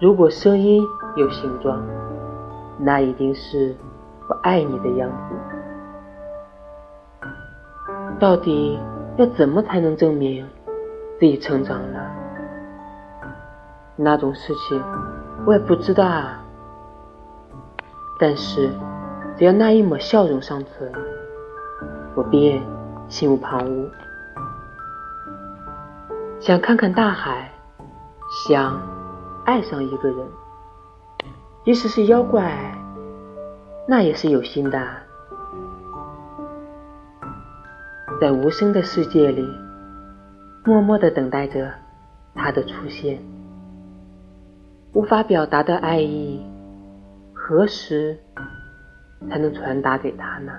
如果声音有形状，那一定是我爱你的样子。到底要怎么才能证明自己成长了？那种事情我也不知道啊。但是只要那一抹笑容尚存，我便心无旁骛。想看看大海，想爱上一个人，即使是妖怪，那也是有心的。在无声的世界里，默默的等待着他的出现。无法表达的爱意，何时才能传达给他呢？